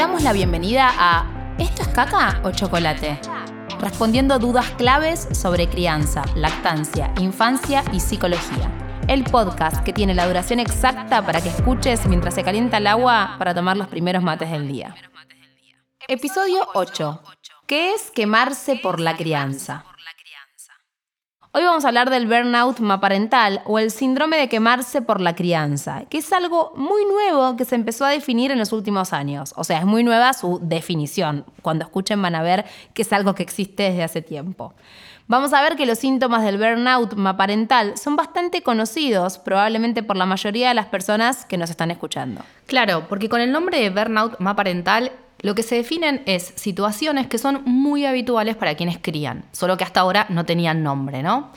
damos la bienvenida a ¿Esto es caca o chocolate? Respondiendo dudas claves sobre crianza, lactancia, infancia y psicología. El podcast que tiene la duración exacta para que escuches mientras se calienta el agua para tomar los primeros mates del día. Episodio 8. ¿Qué es quemarse por la crianza? Hoy vamos a hablar del burnout maparental o el síndrome de quemarse por la crianza, que es algo muy nuevo que se empezó a definir en los últimos años. O sea, es muy nueva su definición. Cuando escuchen van a ver que es algo que existe desde hace tiempo. Vamos a ver que los síntomas del burnout maparental son bastante conocidos, probablemente por la mayoría de las personas que nos están escuchando. Claro, porque con el nombre de burnout maparental lo que se definen es situaciones que son muy habituales para quienes crían, solo que hasta ahora no tenían nombre, ¿no?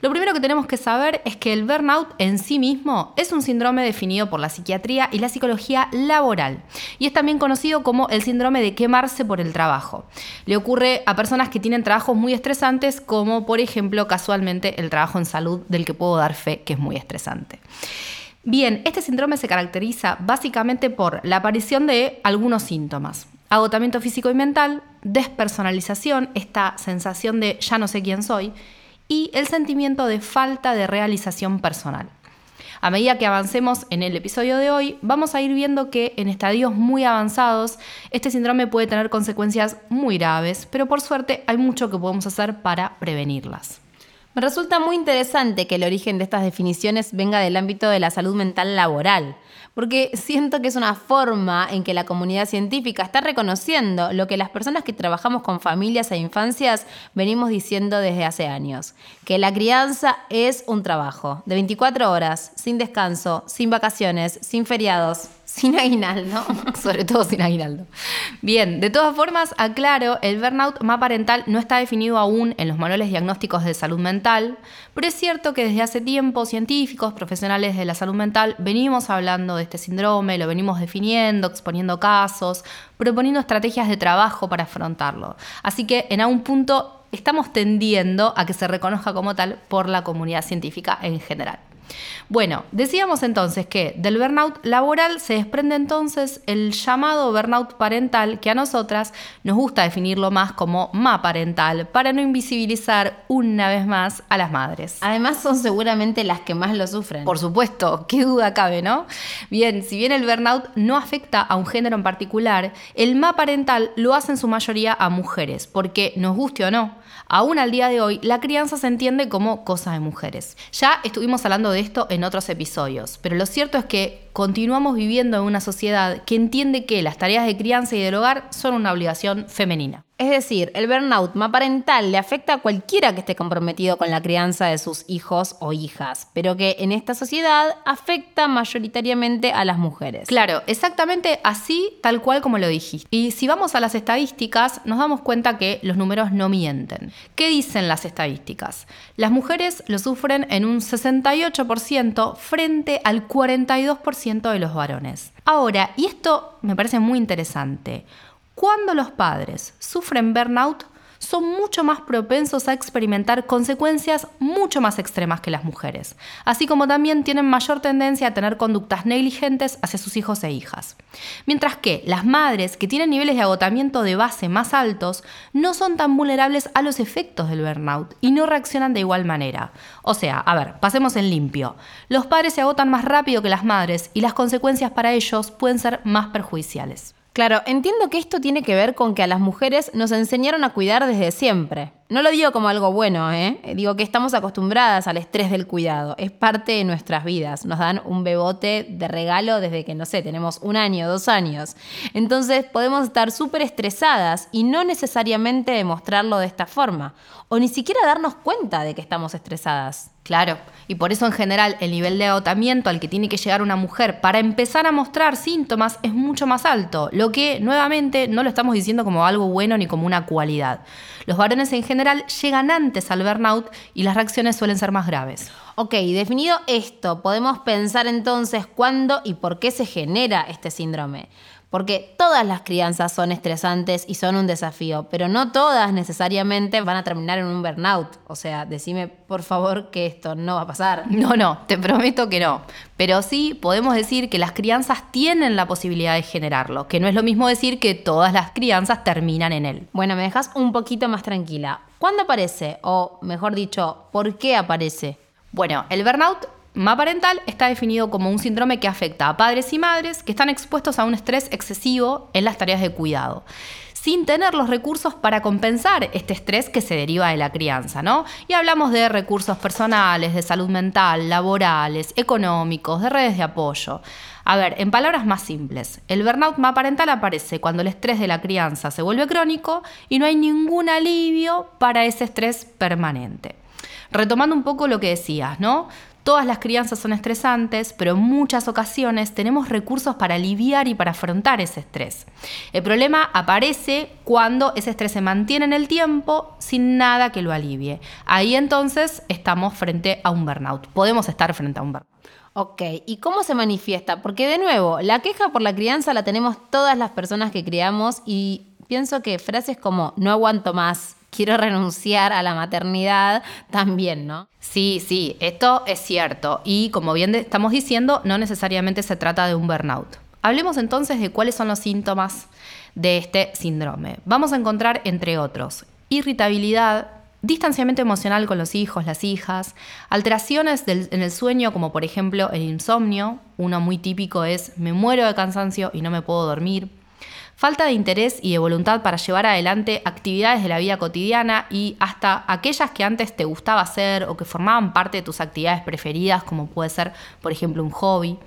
Lo primero que tenemos que saber es que el burnout en sí mismo es un síndrome definido por la psiquiatría y la psicología laboral y es también conocido como el síndrome de quemarse por el trabajo. Le ocurre a personas que tienen trabajos muy estresantes como por ejemplo casualmente el trabajo en salud del que puedo dar fe que es muy estresante. Bien, este síndrome se caracteriza básicamente por la aparición de algunos síntomas. Agotamiento físico y mental, despersonalización, esta sensación de ya no sé quién soy, y el sentimiento de falta de realización personal. A medida que avancemos en el episodio de hoy, vamos a ir viendo que en estadios muy avanzados este síndrome puede tener consecuencias muy graves, pero por suerte hay mucho que podemos hacer para prevenirlas. Me resulta muy interesante que el origen de estas definiciones venga del ámbito de la salud mental laboral, porque siento que es una forma en que la comunidad científica está reconociendo lo que las personas que trabajamos con familias e infancias venimos diciendo desde hace años, que la crianza es un trabajo de 24 horas, sin descanso, sin vacaciones, sin feriados, sin aguinaldo, sobre todo sin aguinaldo. Bien, de todas formas, aclaro, el burnout más parental no está definido aún en los manuales diagnósticos de salud mental, pero es cierto que desde hace tiempo científicos, profesionales de la salud mental, venimos hablando de este síndrome, lo venimos definiendo, exponiendo casos, proponiendo estrategias de trabajo para afrontarlo. Así que en algún punto estamos tendiendo a que se reconozca como tal por la comunidad científica en general. Bueno, decíamos entonces que del burnout laboral se desprende entonces el llamado burnout parental, que a nosotras nos gusta definirlo más como ma parental, para no invisibilizar una vez más a las madres. Además son seguramente las que más lo sufren. Por supuesto, qué duda cabe, ¿no? Bien, si bien el burnout no afecta a un género en particular, el ma parental lo hace en su mayoría a mujeres, porque nos guste o no, aún al día de hoy la crianza se entiende como cosa de mujeres. Ya estuvimos hablando de esto en otros episodios, pero lo cierto es que continuamos viviendo en una sociedad que entiende que las tareas de crianza y del hogar son una obligación femenina. Es decir, el burnout parental le afecta a cualquiera que esté comprometido con la crianza de sus hijos o hijas, pero que en esta sociedad afecta mayoritariamente a las mujeres. Claro, exactamente así, tal cual como lo dijiste. Y si vamos a las estadísticas, nos damos cuenta que los números no mienten. ¿Qué dicen las estadísticas? Las mujeres lo sufren en un 68% frente al 42% de los varones. Ahora, y esto me parece muy interesante, cuando los padres sufren burnout, son mucho más propensos a experimentar consecuencias mucho más extremas que las mujeres, así como también tienen mayor tendencia a tener conductas negligentes hacia sus hijos e hijas. Mientras que las madres que tienen niveles de agotamiento de base más altos no son tan vulnerables a los efectos del burnout y no reaccionan de igual manera. O sea, a ver, pasemos en limpio. Los padres se agotan más rápido que las madres y las consecuencias para ellos pueden ser más perjudiciales. Claro, entiendo que esto tiene que ver con que a las mujeres nos enseñaron a cuidar desde siempre. No lo digo como algo bueno, ¿eh? Digo que estamos acostumbradas al estrés del cuidado. Es parte de nuestras vidas. Nos dan un bebote de regalo desde que, no sé, tenemos un año, dos años. Entonces podemos estar súper estresadas y no necesariamente demostrarlo de esta forma. O ni siquiera darnos cuenta de que estamos estresadas. Claro, y por eso en general el nivel de agotamiento al que tiene que llegar una mujer para empezar a mostrar síntomas es mucho más alto, lo que nuevamente no lo estamos diciendo como algo bueno ni como una cualidad. Los varones en general llegan antes al burnout y las reacciones suelen ser más graves. Ok, definido esto, podemos pensar entonces cuándo y por qué se genera este síndrome. Porque todas las crianzas son estresantes y son un desafío, pero no todas necesariamente van a terminar en un burnout. O sea, decime por favor que esto no va a pasar. No, no, te prometo que no. Pero sí podemos decir que las crianzas tienen la posibilidad de generarlo, que no es lo mismo decir que todas las crianzas terminan en él. Bueno, me dejas un poquito más tranquila. ¿Cuándo aparece? O mejor dicho, ¿por qué aparece? Bueno, el burnout MA parental está definido como un síndrome que afecta a padres y madres que están expuestos a un estrés excesivo en las tareas de cuidado sin tener los recursos para compensar este estrés que se deriva de la crianza, ¿no? Y hablamos de recursos personales, de salud mental, laborales, económicos, de redes de apoyo. A ver, en palabras más simples, el burnout más parental aparece cuando el estrés de la crianza se vuelve crónico y no hay ningún alivio para ese estrés permanente. Retomando un poco lo que decías, ¿no? Todas las crianzas son estresantes, pero en muchas ocasiones tenemos recursos para aliviar y para afrontar ese estrés. El problema aparece cuando ese estrés se mantiene en el tiempo sin nada que lo alivie. Ahí entonces estamos frente a un burnout. Podemos estar frente a un burnout. Ok, ¿y cómo se manifiesta? Porque de nuevo, la queja por la crianza la tenemos todas las personas que criamos y pienso que frases como no aguanto más, quiero renunciar a la maternidad también, ¿no? Sí, sí, esto es cierto. Y como bien estamos diciendo, no necesariamente se trata de un burnout. Hablemos entonces de cuáles son los síntomas de este síndrome. Vamos a encontrar, entre otros, irritabilidad, distanciamiento emocional con los hijos, las hijas, alteraciones en el sueño, como por ejemplo el insomnio. Uno muy típico es me muero de cansancio y no me puedo dormir falta de interés y de voluntad para llevar adelante actividades de la vida cotidiana y hasta aquellas que antes te gustaba hacer o que formaban parte de tus actividades preferidas, como puede ser, por ejemplo, un hobby.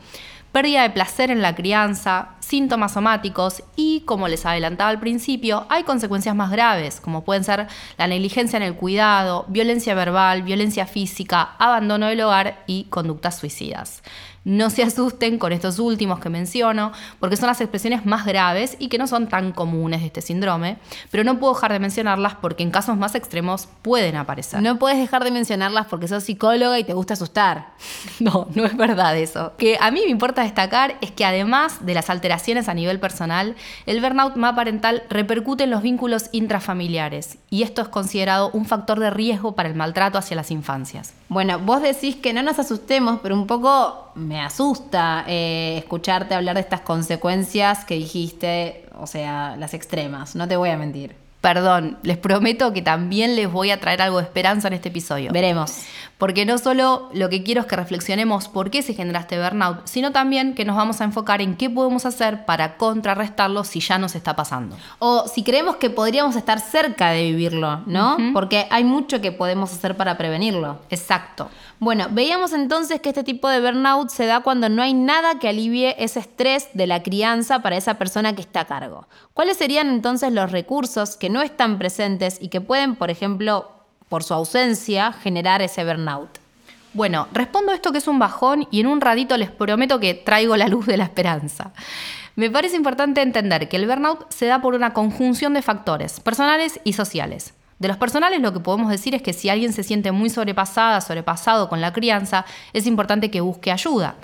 Pérdida de placer en la crianza, síntomas somáticos y, como les adelantaba al principio, hay consecuencias más graves, como pueden ser la negligencia en el cuidado, violencia verbal, violencia física, abandono del hogar y conductas suicidas. No se asusten con estos últimos que menciono, porque son las expresiones más graves y que no son tan comunes de este síndrome, pero no puedo dejar de mencionarlas porque en casos más extremos pueden aparecer. No puedes dejar de mencionarlas porque sos psicóloga y te gusta asustar. No, no es verdad eso. Que a mí me importa destacar es que además de las alteraciones a nivel personal, el burnout más parental repercute en los vínculos intrafamiliares y esto es considerado un factor de riesgo para el maltrato hacia las infancias. Bueno, vos decís que no nos asustemos, pero un poco me asusta eh, escucharte hablar de estas consecuencias que dijiste, o sea, las extremas, no te voy a mentir. Perdón, les prometo que también les voy a traer algo de esperanza en este episodio. Veremos. Porque no solo lo que quiero es que reflexionemos por qué se genera este burnout, sino también que nos vamos a enfocar en qué podemos hacer para contrarrestarlo si ya nos está pasando. O si creemos que podríamos estar cerca de vivirlo, ¿no? Porque hay mucho que podemos hacer para prevenirlo. Exacto. Bueno, veíamos entonces que este tipo de burnout se da cuando no hay nada que alivie ese estrés de la crianza para esa persona que está a cargo. ¿Cuáles serían entonces los recursos que no están presentes y que pueden, por ejemplo, por su ausencia, generar ese burnout? Bueno, respondo esto que es un bajón y en un ratito les prometo que traigo la luz de la esperanza. Me parece importante entender que el burnout se da por una conjunción de factores personales y sociales. De los personales lo que podemos decir es que si alguien se siente muy sobrepasada, sobrepasado con la crianza, es importante que busque ayuda.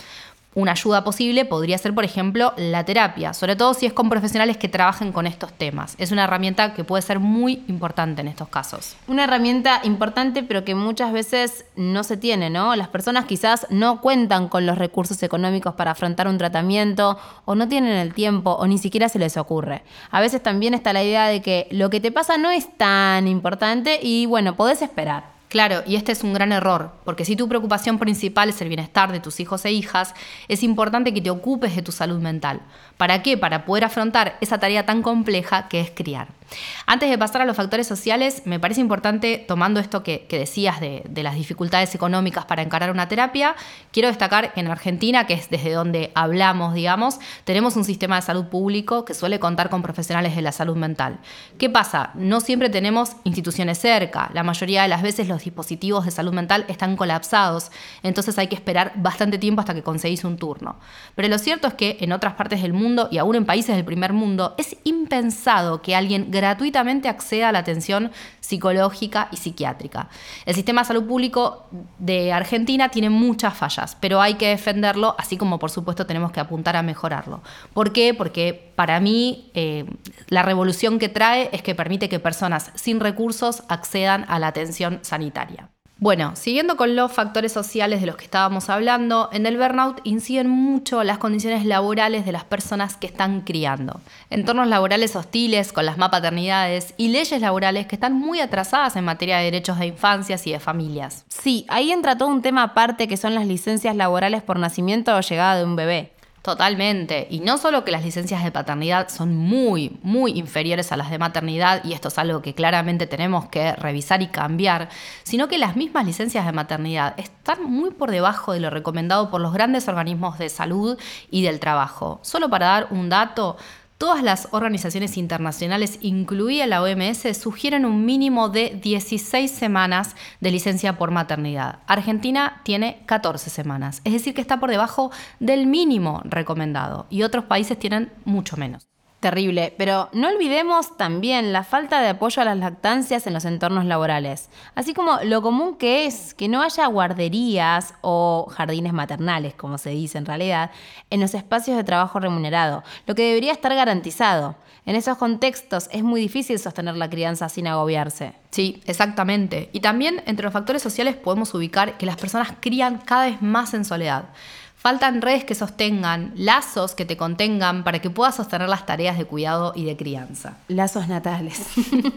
Una ayuda posible podría ser, por ejemplo, la terapia, sobre todo si es con profesionales que trabajen con estos temas. Es una herramienta que puede ser muy importante en estos casos. Una herramienta importante, pero que muchas veces no se tiene, ¿no? Las personas quizás no cuentan con los recursos económicos para afrontar un tratamiento, o no tienen el tiempo, o ni siquiera se les ocurre. A veces también está la idea de que lo que te pasa no es tan importante y, bueno, podés esperar. Claro, y este es un gran error, porque si tu preocupación principal es el bienestar de tus hijos e hijas, es importante que te ocupes de tu salud mental. ¿Para qué? Para poder afrontar esa tarea tan compleja que es criar. Antes de pasar a los factores sociales, me parece importante, tomando esto que, decías de, las dificultades económicas para encarar una terapia, quiero destacar que en Argentina, que es desde donde hablamos, digamos, tenemos un sistema de salud público que suele contar con profesionales de la salud mental. ¿Qué pasa? No siempre tenemos instituciones cerca. La mayoría de las veces los dispositivos de salud mental están colapsados, entonces hay que esperar bastante tiempo hasta que conseguís un turno. Pero lo cierto es que en otras partes del mundo y aún en países del primer mundo es impensado que alguien gratuitamente acceda a la atención psicológica y psiquiátrica. El sistema de salud público de Argentina tiene muchas fallas, pero hay que defenderlo, así como por supuesto tenemos que apuntar a mejorarlo. ¿Por qué? Porque para mí eh, la revolución que trae es que permite que personas sin recursos accedan a la atención sanitaria. Bueno, siguiendo con los factores sociales de los que estábamos hablando, en el burnout inciden mucho las condiciones laborales de las personas que están criando. Entornos laborales hostiles con las mapaternidades y leyes laborales que están muy atrasadas en materia de derechos de infancias y de familias. Sí, ahí entra todo un tema aparte que son las licencias laborales por nacimiento o llegada de un bebé. Totalmente. Y no solo que las licencias de paternidad son muy, muy inferiores a las de maternidad, y esto es algo que claramente tenemos que revisar y cambiar, sino que las mismas licencias de maternidad están muy por debajo de lo recomendado por los grandes organismos de salud y del trabajo. Solo para dar un dato, Todas las organizaciones internacionales, incluida la OMS, sugieren un mínimo de 16 semanas de licencia por maternidad. Argentina tiene 14 semanas, es decir, que está por debajo del mínimo recomendado y otros países tienen mucho menos. Terrible, pero no olvidemos también la falta de apoyo a las lactancias en los entornos laborales, así como lo común que es que no haya guarderías o jardines maternales, como se dice en realidad, en los espacios de trabajo remunerado, lo que debería estar garantizado. En esos contextos es muy difícil sostener la crianza sin agobiarse. Sí, exactamente. Y también entre los factores sociales podemos ubicar que las personas crían cada vez más en soledad. Faltan redes que sostengan, lazos que te contengan para que puedas sostener las tareas de cuidado y de crianza. Lazos natales.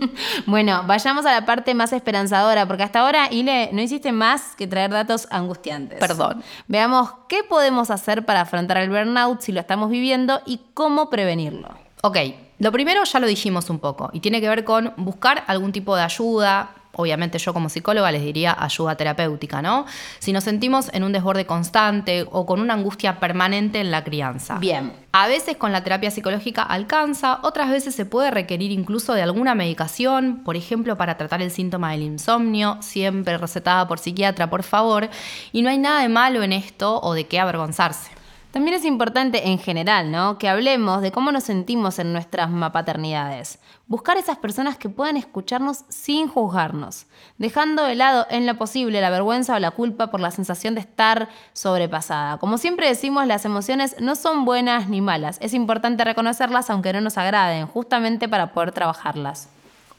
bueno, vayamos a la parte más esperanzadora, porque hasta ahora, Ile, no hiciste más que traer datos angustiantes. Perdón. Veamos qué podemos hacer para afrontar el burnout si lo estamos viviendo y cómo prevenirlo. Ok, lo primero ya lo dijimos un poco y tiene que ver con buscar algún tipo de ayuda, obviamente yo como psicóloga les diría ayuda terapéutica, ¿no? Si nos sentimos en un desborde constante o con una angustia permanente en la crianza. Bien. A veces con la terapia psicológica alcanza, otras veces se puede requerir incluso de alguna medicación, por ejemplo para tratar el síntoma del insomnio, siempre recetada por psiquiatra, por favor, y no hay nada de malo en esto o de qué avergonzarse. También es importante en general, ¿no? Que hablemos de cómo nos sentimos en nuestras paternidades. Buscar esas personas que puedan escucharnos sin juzgarnos, dejando de lado en lo posible la vergüenza o la culpa por la sensación de estar sobrepasada. Como siempre decimos, las emociones no son buenas ni malas. Es importante reconocerlas aunque no nos agraden, justamente para poder trabajarlas.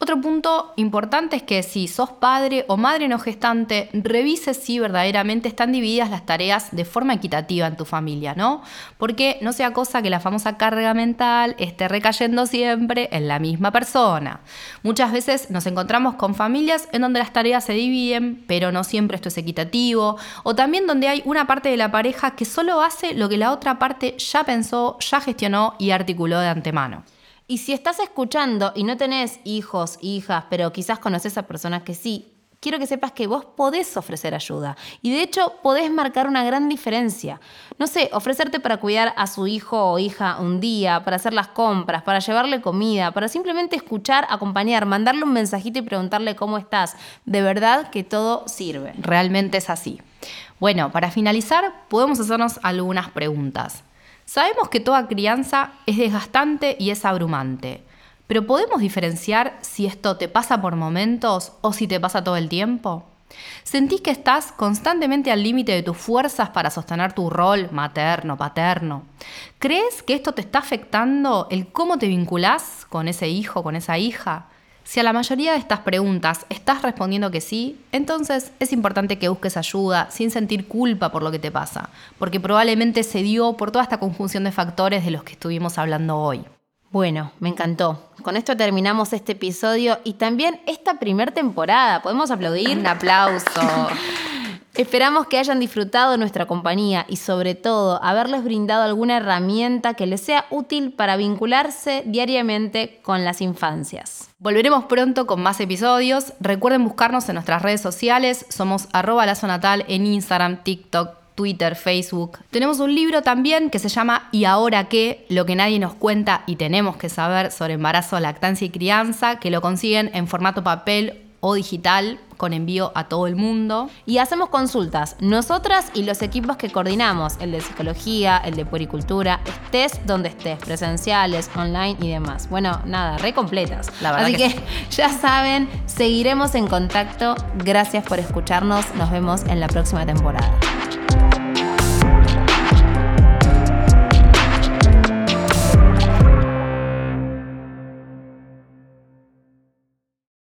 Otro punto importante es que si sos padre o madre no gestante, revises si verdaderamente están divididas las tareas de forma equitativa en tu familia, ¿no? Porque no sea cosa que la famosa carga mental esté recayendo siempre en la misma persona. Muchas veces nos encontramos con familias en donde las tareas se dividen, pero no siempre esto es equitativo, o también donde hay una parte de la pareja que solo hace lo que la otra parte ya pensó, ya gestionó y articuló de antemano. Y si estás escuchando y no tenés hijos, hijas, pero quizás conoces a personas que sí, quiero que sepas que vos podés ofrecer ayuda. Y de hecho podés marcar una gran diferencia. No sé, ofrecerte para cuidar a su hijo o hija un día, para hacer las compras, para llevarle comida, para simplemente escuchar, acompañar, mandarle un mensajito y preguntarle cómo estás. De verdad que todo sirve. Realmente es así. Bueno, para finalizar, podemos hacernos algunas preguntas. Sabemos que toda crianza es desgastante y es abrumante, pero ¿podemos diferenciar si esto te pasa por momentos o si te pasa todo el tiempo? ¿Sentís que estás constantemente al límite de tus fuerzas para sostener tu rol materno, paterno? ¿Crees que esto te está afectando el cómo te vinculás con ese hijo, con esa hija? Si a la mayoría de estas preguntas estás respondiendo que sí, entonces es importante que busques ayuda sin sentir culpa por lo que te pasa, porque probablemente se dio por toda esta conjunción de factores de los que estuvimos hablando hoy. Bueno, me encantó. Con esto terminamos este episodio y también esta primera temporada. ¿Podemos aplaudir? Un aplauso. Esperamos que hayan disfrutado nuestra compañía y sobre todo haberles brindado alguna herramienta que les sea útil para vincularse diariamente con las infancias. Volveremos pronto con más episodios. Recuerden buscarnos en nuestras redes sociales. Somos arroba natal en Instagram, TikTok, Twitter, Facebook. Tenemos un libro también que se llama ¿Y ahora qué? Lo que nadie nos cuenta y tenemos que saber sobre embarazo, lactancia y crianza, que lo consiguen en formato papel o digital con envío a todo el mundo. Y hacemos consultas, nosotras y los equipos que coordinamos, el de psicología, el de puericultura, estés donde estés, presenciales, online y demás. Bueno, nada, re completas. La verdad Así que que, ya saben, seguiremos en contacto. Gracias por escucharnos. Nos vemos en la próxima temporada.